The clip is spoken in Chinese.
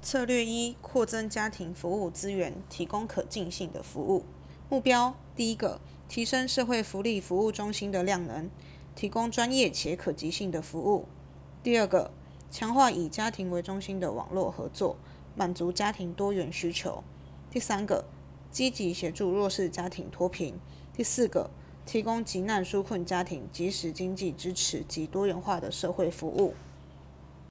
策略一：扩增家庭服务资源，提供可进性的服务。目标第一个：提升社会福利服务中心的量能，提供专业且可及性的服务。第二个：强化以家庭为中心的网络合作，满足家庭多元需求。第三个：积极协助弱势家庭脱贫。第四个：提供急难纾困家庭、及时经济支持及多元化的社会服务。